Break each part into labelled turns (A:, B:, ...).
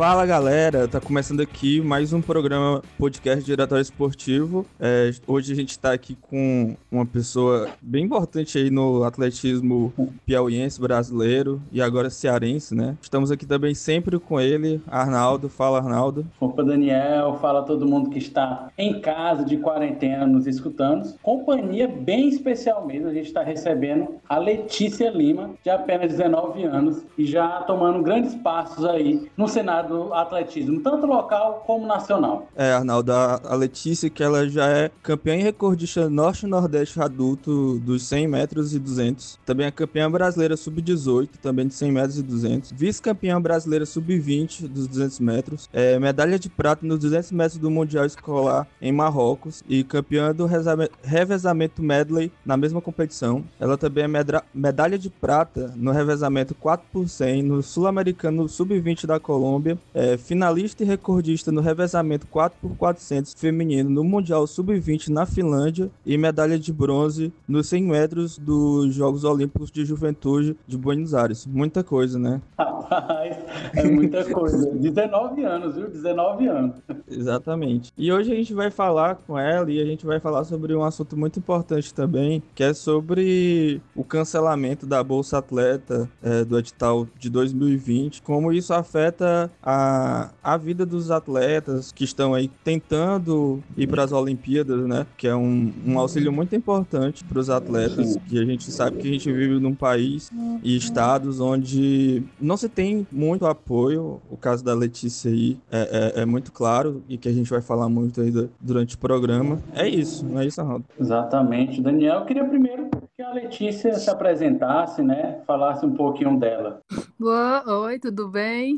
A: Fala galera, tá começando aqui mais um programa podcast Diretório Esportivo. É, hoje a gente tá aqui com uma pessoa bem importante aí no atletismo piauiense brasileiro e agora cearense, né? Estamos aqui também sempre com ele, Arnaldo. Fala Arnaldo.
B: Opa Daniel, fala todo mundo que está em casa de quarentena nos escutando. Companhia bem especial mesmo, a gente está recebendo a Letícia Lima, de apenas 19 anos e já tomando grandes passos aí no cenário do atletismo, tanto local como nacional.
A: É, Arnaldo, a, Letícia, que ela já é campeã e recordista norte-nordeste adulto dos 100 metros e 200. Também é campeã brasileira sub-18, também de 100 metros e 200. Vice-campeã brasileira sub-20 dos 200 metros. É, medalha de prata nos 200 metros do Mundial Escolar em Marrocos. E campeã do revezamento medley na mesma competição. Ela também é medalha de prata no revezamento 4 por 100 no Sul-Americano sub-20 da Colômbia é, finalista e recordista no revezamento 4x400 feminino no Mundial Sub-20 na Finlândia e medalha de bronze nos 100 metros dos Jogos Olímpicos de Juventude de Buenos Aires. Muita coisa, né?
B: Rapaz, é muita coisa. 19 anos, viu? 19 anos.
A: Exatamente. E hoje a gente vai falar com ela e a gente vai falar sobre um assunto muito importante também, que é sobre o cancelamento da Bolsa Atleta é, do edital de 2020, como isso afeta a, a vida dos atletas que estão aí tentando ir para as Olimpíadas, né? Que é um, um auxílio muito importante para os atletas, que a gente sabe que a gente vive num país e estados onde não se tem muito apoio. O caso da Letícia aí é, é, é muito claro e que a gente vai falar muito aí durante o programa. É isso, não é isso, Arnaldo?
B: Exatamente. Daniel, eu queria primeiro que a Letícia se apresentasse, né? Falasse um pouquinho dela.
C: Boa, oi, tudo bem?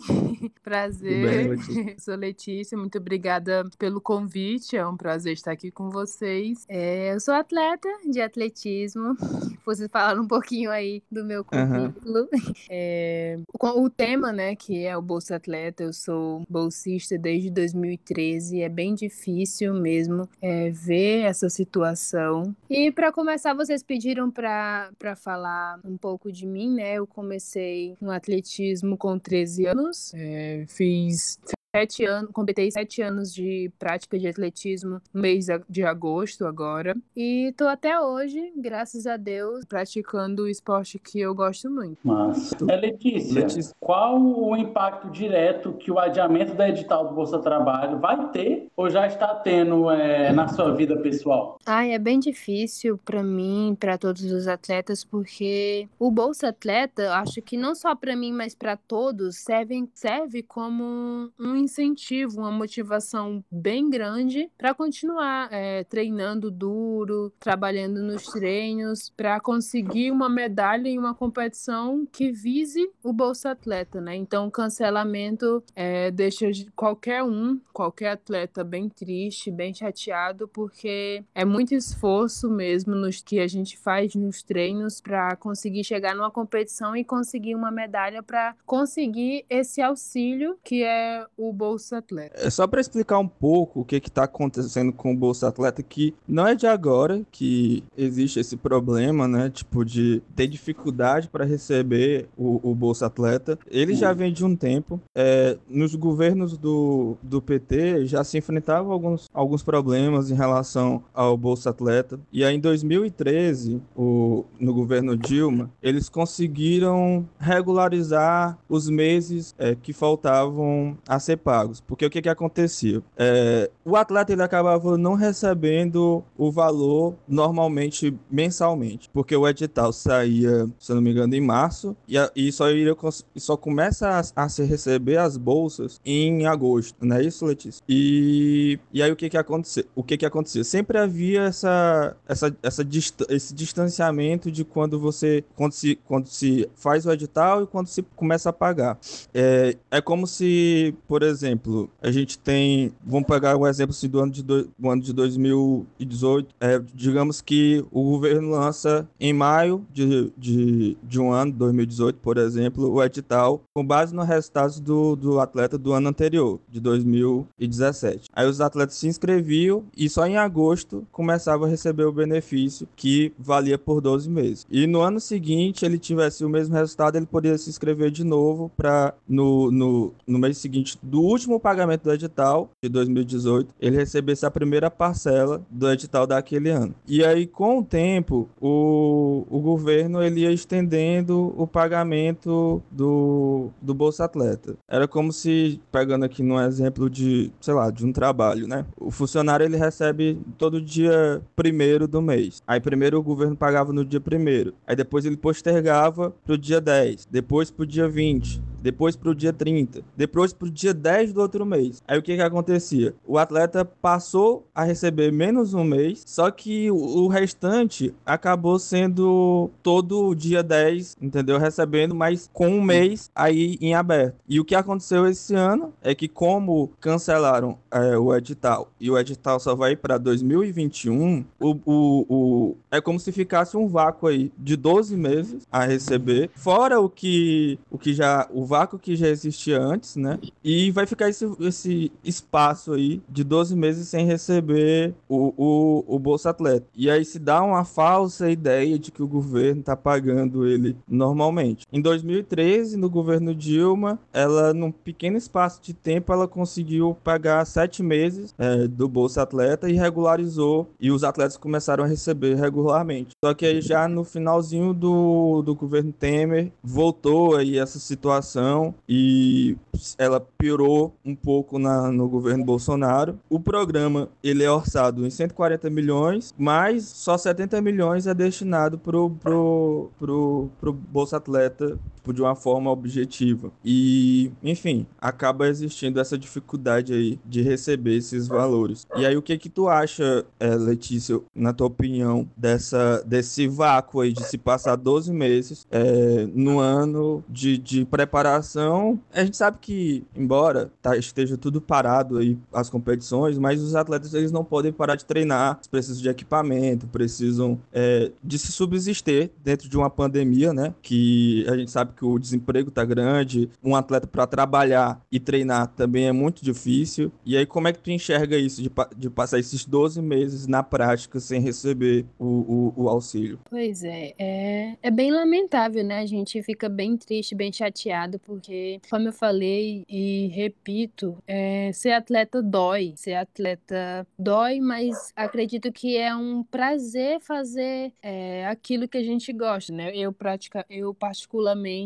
C: Prazer. Bem, Letícia? Sou Letícia, muito obrigada pelo convite. É um prazer estar aqui com vocês. É, eu sou atleta de atletismo. Vocês falaram um pouquinho aí do meu currículo. Uhum. É, o, o tema, né, que é o Bolsa Atleta, eu sou bolsista desde 2013. É bem difícil mesmo é, ver essa situação. E para começar, vocês pediram para falar um pouco de mim, né? Eu comecei no atletismo com 13 anos, é, fees sete anos, completei sete anos de prática de atletismo no mês de agosto agora. E tô até hoje, graças a Deus, praticando o esporte que eu gosto muito.
B: Mas, é, Letícia, Letícia, qual o impacto direto que o adiamento da edital do Bolsa Trabalho vai ter ou já está tendo é, na sua vida pessoal?
C: Ai, é bem difícil para mim, para todos os atletas, porque o Bolsa Atleta, acho que não só para mim, mas para todos, serve, serve como um incentivo, uma motivação bem grande para continuar é, treinando duro, trabalhando nos treinos, para conseguir uma medalha em uma competição que vise o Bolsa Atleta, né? Então, o cancelamento é, deixa qualquer um, qualquer atleta bem triste, bem chateado, porque é muito esforço mesmo nos que a gente faz nos treinos para conseguir chegar numa competição e conseguir uma medalha para conseguir esse auxílio que é o Bolsa Atleta.
A: É só para explicar um pouco o que está acontecendo com o Bolsa Atleta, que não é de agora que existe esse problema, né? Tipo, de ter dificuldade para receber o, o, Bolsa Atleta. Ele já vem de um tempo. É, nos governos do, do PT já se enfrentavam alguns, alguns problemas em relação ao Bolsa Atleta. E aí, em 2013, o, no governo Dilma, eles conseguiram regularizar os meses é, que faltavam a ser pagos. Porque o que que acontecia? É, o atleta ele acabava não recebendo o valor normalmente mensalmente, porque o edital saía, se não me engano, em março e, a, e só iria só começa a, a, se receber as bolsas em agosto, não é isso, Letícia? E, e aí o que que acontecia? O que que acontecia? Sempre havia essa essa, essa dist esse distanciamento de quando você quando se quando se faz o edital e quando se começa a pagar. É, é como se, por exemplo exemplo, a gente tem. Vamos pegar um exemplo assim, do ano de, do, do ano de 2018. É, digamos que o governo lança em maio de, de, de um ano, 2018, por exemplo, o edital com base nos resultados do, do atleta do ano anterior, de 2017. Aí os atletas se inscreviam e só em agosto começavam a receber o benefício que valia por 12 meses. E no ano seguinte, ele tivesse o mesmo resultado, ele poderia se inscrever de novo para no, no, no mês seguinte do último pagamento do edital de 2018, ele recebesse a primeira parcela do edital daquele ano. E aí, com o tempo, o, o governo ele ia estendendo o pagamento do, do Bolsa Atleta. Era como se, pegando aqui num exemplo de, sei lá, de um trabalho, né? O funcionário ele recebe todo dia primeiro do mês. Aí primeiro o governo pagava no dia primeiro. Aí depois ele postergava pro dia 10. Depois pro dia 20 depois para o dia 30, depois para o dia 10 do outro mês. Aí o que que acontecia? O atleta passou a receber menos um mês, só que o restante acabou sendo todo dia 10, entendeu? Recebendo, mas com um mês aí em aberto. E o que aconteceu esse ano é que como cancelaram é, o edital e o edital só vai para 2021, o, o, o, é como se ficasse um vácuo aí de 12 meses a receber, fora o que, o que já o vácuo que já existia antes, né? E vai ficar esse, esse espaço aí de 12 meses sem receber o, o, o Bolsa Atleta. E aí se dá uma falsa ideia de que o governo tá pagando ele normalmente. Em 2013, no governo Dilma, ela, num pequeno espaço de tempo, ela conseguiu pagar sete meses é, do Bolsa Atleta e regularizou. E os atletas começaram a receber regularmente. Só que aí já no finalzinho do, do governo Temer, voltou aí essa situação e ela piorou um pouco na, no governo Bolsonaro. O programa ele é orçado em 140 milhões, mas só 70 milhões é destinado pro, pro, pro, pro Bolsa Atleta tipo, de uma forma objetiva. E, enfim, acaba existindo essa dificuldade aí de receber esses valores. E aí, o que que tu acha, é, Letícia, na tua opinião, dessa, desse vácuo aí de se passar 12 meses é, no ano de, de preparação? A gente sabe que, embora tá, esteja tudo parado aí, as competições, mas os atletas eles não podem parar de treinar, precisam de equipamento, precisam é, de se subsistir dentro de uma pandemia, né? Que a gente sabe sabe que o desemprego tá grande, um atleta para trabalhar e treinar também é muito difícil. E aí, como é que tu enxerga isso, de, de passar esses 12 meses na prática sem receber o, o, o auxílio?
C: Pois é, é, é bem lamentável, né? A gente fica bem triste, bem chateado, porque, como eu falei e repito, é, ser atleta dói. Ser atleta dói, mas acredito que é um prazer fazer é, aquilo que a gente gosta, né? Eu, pratica, eu particularmente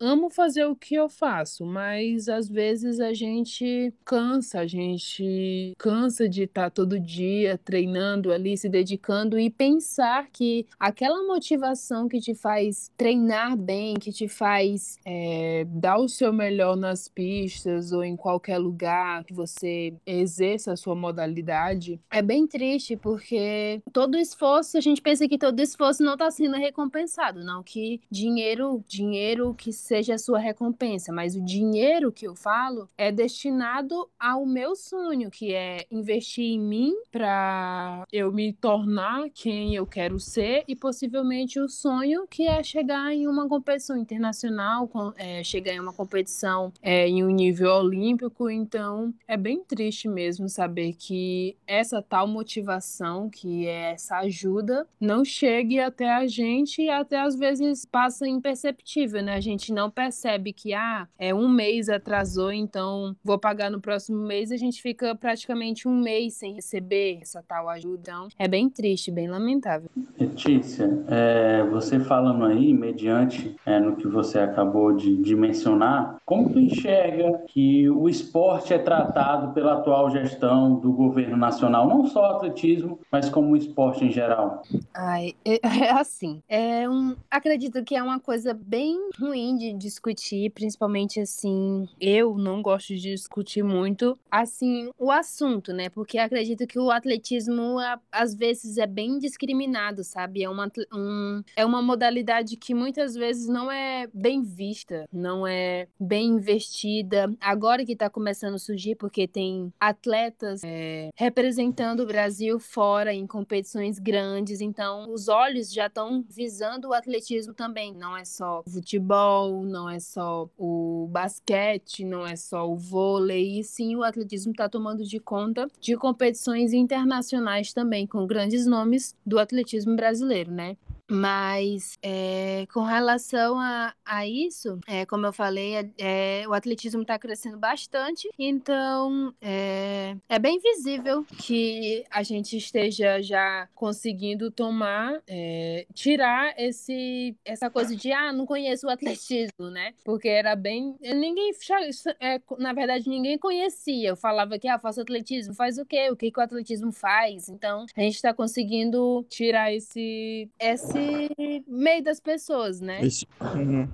C: amo fazer o que eu faço, mas às vezes a gente cansa, a gente cansa de estar tá todo dia treinando ali, se dedicando e pensar que aquela motivação que te faz treinar bem, que te faz é, dar o seu melhor nas pistas ou em qualquer lugar que você exerça a sua modalidade, é bem triste porque todo esforço, a gente pensa que todo esforço não está sendo recompensado, não que dinheiro, dinheiro dinheiro que seja a sua recompensa, mas o dinheiro que eu falo é destinado ao meu sonho, que é investir em mim para eu me tornar quem eu quero ser e possivelmente o sonho que é chegar em uma competição internacional, é, chegar em uma competição é, em um nível olímpico. Então é bem triste mesmo saber que essa tal motivação, que é essa ajuda, não chegue até a gente e até às vezes passa imperceptível né? A gente não percebe que, ah, é um mês atrasou, então vou pagar no próximo mês. A gente fica praticamente um mês sem receber essa tal ajuda. Então, é bem triste, bem lamentável.
B: Letícia, é, você falando aí, mediante é, no que você acabou de, de mencionar, como tu enxerga que o esporte é tratado pela atual gestão do governo nacional, não só o atletismo, mas como o esporte em geral?
C: Ai, é, é assim, é um, acredito que é uma coisa bem ruim de discutir, principalmente assim, eu não gosto de discutir muito assim o assunto, né? Porque acredito que o atletismo às vezes é bem discriminado, sabe? É uma, um, é uma modalidade que muitas vezes não é bem vista, não é bem investida. Agora que está começando a surgir, porque tem atletas é, representando o Brasil fora em competições grandes, então os olhos já estão visando o atletismo também. Não é só o futebol, não é só o basquete, não é só o vôlei, e sim o atletismo está tomando de conta de competições internacionais também, com grandes nomes do atletismo brasileiro, né? Mas é, com relação a, a isso, é, como eu falei, é, o atletismo está crescendo bastante, então é, bem visível que a gente esteja já conseguindo tomar, tirar esse, essa coisa de ah, não conheço o atletismo, né? Porque era bem. Ninguém. na verdade, ninguém conhecia. Eu falava que ah, faço atletismo, faz o quê? O que, que o atletismo faz? Então, a gente está conseguindo tirar esse. esse esse meio das pessoas, né?
A: Esse... Uhum.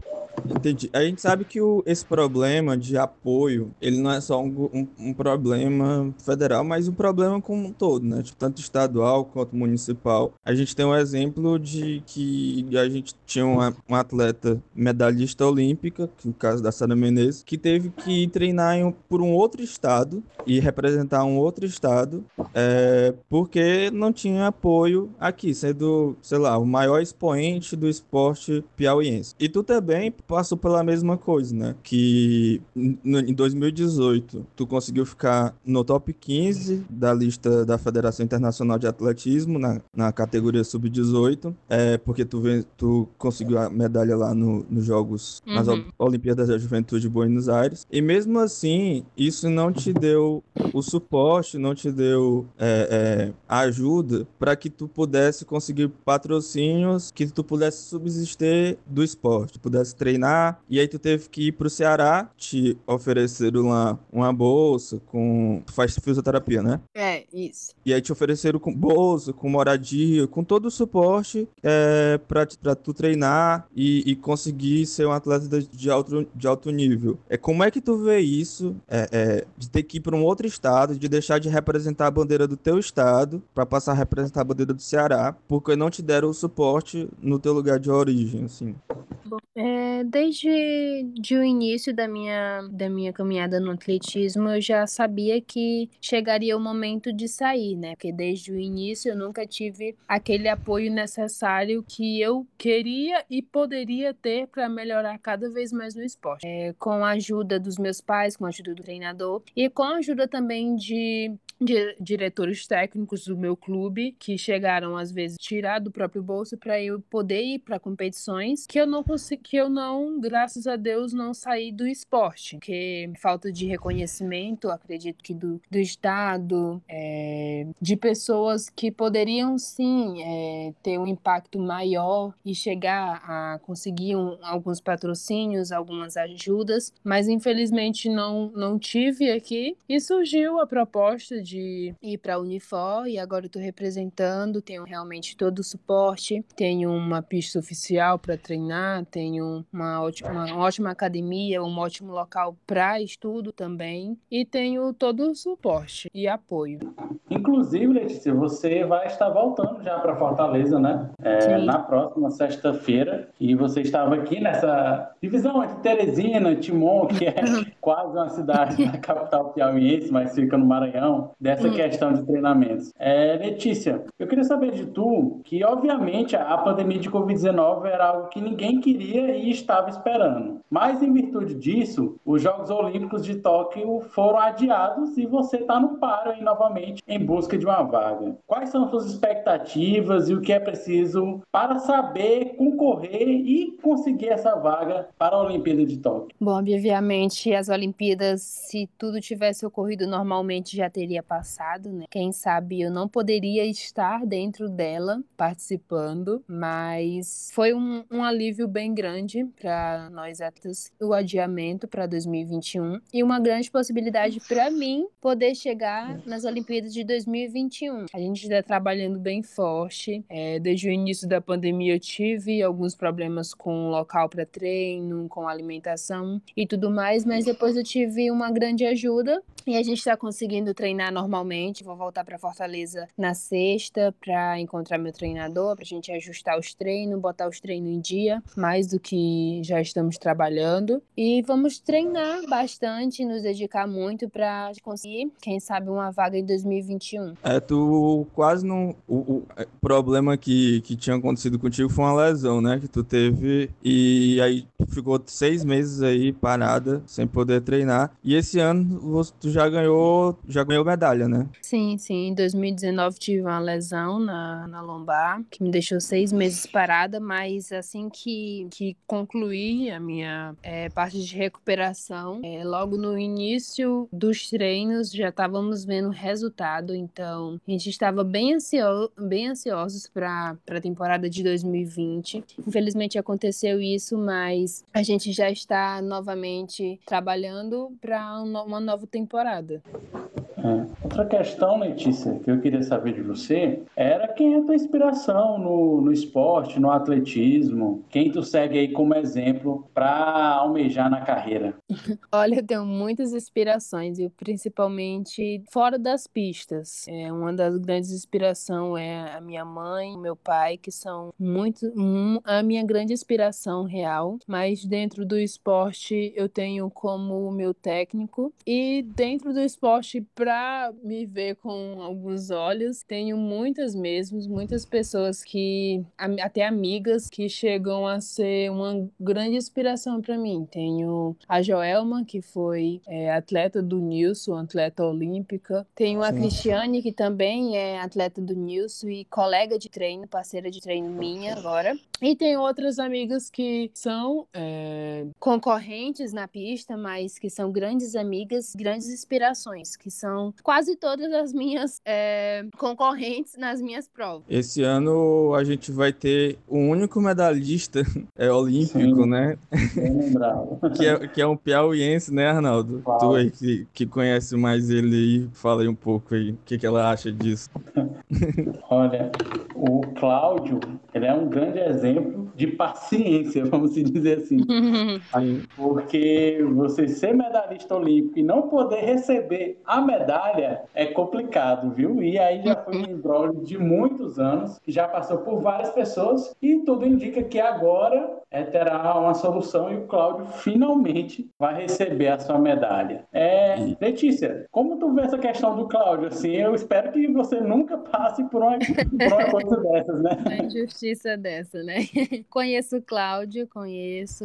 A: Entendi. A gente sabe que o, esse problema de apoio, ele não é só um, um, um, problema federal, mas um problema como um todo, né? Tipo, tanto estadual quanto municipal. A gente tem um exemplo de que a gente tinha uma, uma atleta medalhista olímpica, que no caso da Sara Menezes, que teve que treinar em, por um outro estado e representar um outro estado, é, porque não tinha apoio aqui, sendo, sei lá, o maior expoente do esporte piauiense. E tu também passou pela mesma coisa, né? Que em 2018 tu conseguiu ficar no top 15 da lista da Federação Internacional de Atletismo na, na categoria sub-18, é, porque tu, vem, tu conseguiu a medalha lá no, nos Jogos, uhum. nas Olimpíadas da Juventude de Buenos Aires. E mesmo assim, isso não te deu o suporte, não te deu é, é, ajuda para que tu pudesse conseguir patrocínios, que tu pudesse subsistir do esporte, pudesse treinar e aí tu teve que ir pro Ceará, te ofereceram uma, uma bolsa com. Tu faz fisioterapia, né?
C: É, isso.
A: E aí te ofereceram com bolsa, com moradia, com todo o suporte é, pra, pra tu treinar e, e conseguir ser um atleta de alto, de alto nível. É, como é que tu vê isso é, é, de ter que ir para um outro estado, de deixar de representar a bandeira do teu estado para passar a representar a bandeira do Ceará, porque não te deram o suporte no teu lugar de origem, assim?
C: Bom, é, desde de o início da minha, da minha caminhada no atletismo, eu já sabia que chegaria o momento de sair, né? Porque desde o início eu nunca tive aquele apoio necessário que eu queria e poderia ter para melhorar cada vez mais no esporte. É, com a ajuda dos meus pais, com a ajuda do treinador e com a ajuda também de de diretores técnicos do meu clube que chegaram às vezes tirar do próprio bolso para eu poder ir para competições que eu não consegui, que eu não, graças a Deus, não saí do esporte, que falta de reconhecimento, acredito que do, do estado, é, de pessoas que poderiam sim é, ter um impacto maior e chegar a conseguir um, alguns patrocínios, algumas ajudas, mas infelizmente não não tive aqui. E surgiu a proposta de ir para a Unifor e agora estou representando, tenho realmente todo o suporte, tenho uma pista oficial para treinar, tenho uma ótima, uma ótima academia, um ótimo local para estudo também e tenho todo o suporte e apoio.
B: Inclusive, Letícia, você vai estar voltando já para Fortaleza, né? É, na próxima sexta-feira e você estava aqui nessa divisão entre Teresina Timon, que é quase uma cidade da capital piauiense, mas fica no Maranhão dessa hum. questão de treinamentos. É, Letícia, eu queria saber de tu que, obviamente, a pandemia de Covid-19 era algo que ninguém queria e estava esperando. Mas, em virtude disso, os Jogos Olímpicos de Tóquio foram adiados e você está no paro aí novamente em busca de uma vaga. Quais são suas expectativas e o que é preciso para saber concorrer e conseguir essa vaga para a Olimpíada de Tóquio?
C: Bom, obviamente, as Olimpíadas, se tudo tivesse ocorrido normalmente, já teria passado, né? Quem sabe eu não poderia estar dentro dela participando, mas foi um, um alívio bem grande para nós atletas o adiamento para 2021 e uma grande possibilidade para mim poder chegar nas Olimpíadas de 2021. A gente está trabalhando bem forte. É, desde o início da pandemia eu tive alguns problemas com o local para treino, com alimentação e tudo mais, mas depois depois eu tive uma grande ajuda e a gente está conseguindo treinar normalmente. Vou voltar para Fortaleza na sexta para encontrar meu treinador, para a gente ajustar os treinos, botar os treinos em dia, mais do que já estamos trabalhando. E vamos treinar bastante, nos dedicar muito para conseguir, quem sabe, uma vaga em 2021.
A: É, tu quase não. O, o problema que, que tinha acontecido contigo foi uma lesão, né? Que tu teve. E aí ficou seis meses aí parada, sem poder treinar. E esse ano tu já ganhou, já ganhou medalha, né?
C: Sim, sim. Em 2019 tive uma lesão na, na lombar, que me deixou seis meses parada, mas assim que, que concluí a minha é, parte de recuperação, é, logo no início dos treinos já estávamos vendo resultado, então a gente estava bem, ansio, bem ansiosos para a temporada de 2020. Infelizmente aconteceu isso, mas a gente já está novamente trabalhando para uma nova temporada temporada.
B: É. Outra questão, Letícia, que eu queria saber de você era quem é a tua inspiração no, no esporte, no atletismo, quem tu segue aí como exemplo para almejar na carreira?
C: Olha, eu tenho muitas inspirações, e principalmente fora das pistas. É, uma das grandes inspirações é a minha mãe, meu pai, que são muito um, a minha grande inspiração real, mas dentro do esporte eu tenho como meu técnico e dentro do esporte para me ver com alguns olhos. Tenho muitas mesmo, muitas pessoas que, até amigas, que chegam a ser uma grande inspiração para mim. Tenho a Joelma, que foi é, atleta do Nilson, atleta olímpica. Tenho a Sim. Cristiane, que também é atleta do Nilson e colega de treino, parceira de treino minha agora. E tem outras amigas que são é, concorrentes na pista, mas que são grandes amigas, grandes inspirações, que são quase todas as minhas é, concorrentes nas minhas provas.
A: Esse ano a gente vai ter o único medalhista é, olímpico, Sim, né? que, é, que é um piauiense, né, Arnaldo? Uau. Tu aí que, que conhece mais ele aí, fala aí um pouco aí, o que, que ela acha disso.
B: Olha, o Cláudio, ele é um grande exemplo de paciência, vamos dizer assim. Porque você ser medalhista olímpico e não poder receber a medalha é complicado, viu? E aí já foi um embrólio de muitos anos, já passou por várias pessoas e tudo indica que agora é, terá uma solução e o Cláudio finalmente vai receber a sua medalha. É, Letícia, como tu vê essa questão do Cláudio? Assim, eu espero que você nunca passe por uma, por uma coisa dessas, né?
C: Uma injustiça dessa, né? Conheço o Cláudio, conheço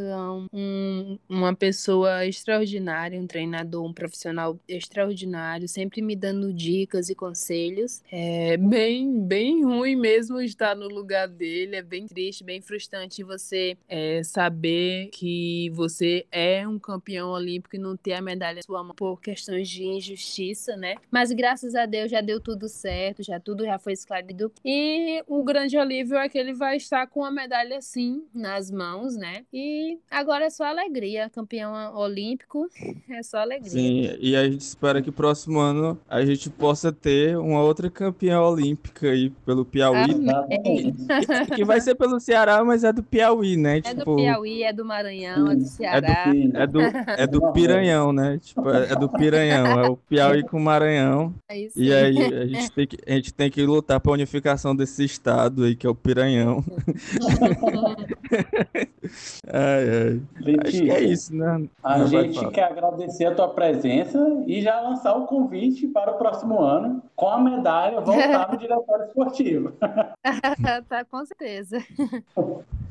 C: um, uma pessoa extraordinária, um treinador, um profissional extraordinário, sempre me dando dicas e conselhos. É bem, bem ruim mesmo estar no lugar dele, é bem triste, bem frustrante você é, saber que você é um campeão olímpico e não ter a medalha sua mão por questões de injustiça, né? Mas graças a Deus já deu tudo certo, já tudo já foi esclarecido. E o grande alívio é que ele vai estar com a medalha sim nas mãos, né? E agora é só alegria, campeão olímpico, é só alegria.
A: Sim, e a gente espera que próximo ano a gente possa ter uma outra campeã olímpica aí pelo Piauí. Que, que vai ser pelo Ceará, mas é do Piauí, né?
C: É tipo... do Piauí, é do Maranhão, é do Ceará.
A: É do, é do, é do Piranhão, né? Tipo, é, é do Piranhão, é o Piauí com o Maranhão. É isso e aí a gente, tem que, a gente tem que lutar para a unificação desse estado aí, que é o Piranhão. ai, ai. Letícia, Acho que é isso, né?
B: A Não gente quer agradecer a tua presença e já lançar o convite para o próximo ano com a medalha voltar no diretório esportivo.
C: tá, com certeza.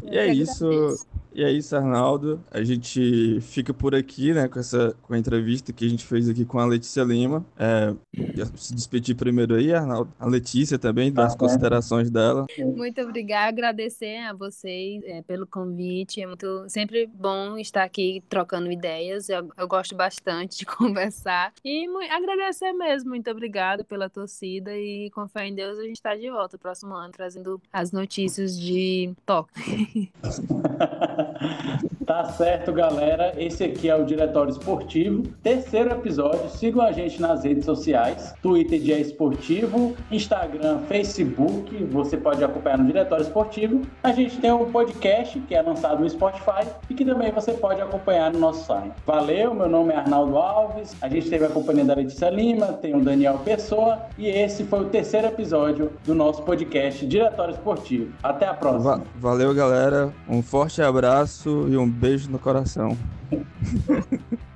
A: E é isso. E é isso, Arnaldo. A gente fica por aqui, né, com essa com a entrevista que a gente fez aqui com a Letícia Lima. É, se despedir primeiro aí, Arnaldo. A Letícia também, das tá considerações dela.
C: Muito obrigada, agradecer a vocês é, pelo convite. É muito sempre bom estar aqui trocando ideias. Eu, eu gosto bastante de conversar. E agradecer mesmo. Muito obrigada pela torcida e com fé em Deus a gente está de volta próximo ano trazendo as notícias de Tóquio.
B: tá certo, galera. Esse aqui é o Diretório Esportivo, terceiro episódio. Sigam a gente nas redes sociais: Twitter Dia Esportivo, Instagram, Facebook. Você pode acompanhar no Diretório Esportivo. A gente tem um podcast que é lançado no Spotify e que também você pode acompanhar no nosso site. Valeu, meu nome é Arnaldo Alves. A gente teve a companhia da Letícia Lima, tem o Daniel Pessoa e esse foi o terceiro episódio do nosso podcast Diretório Esportivo. Até a próxima. Va
A: valeu, galera. Um forte abraço e um beijo no coração.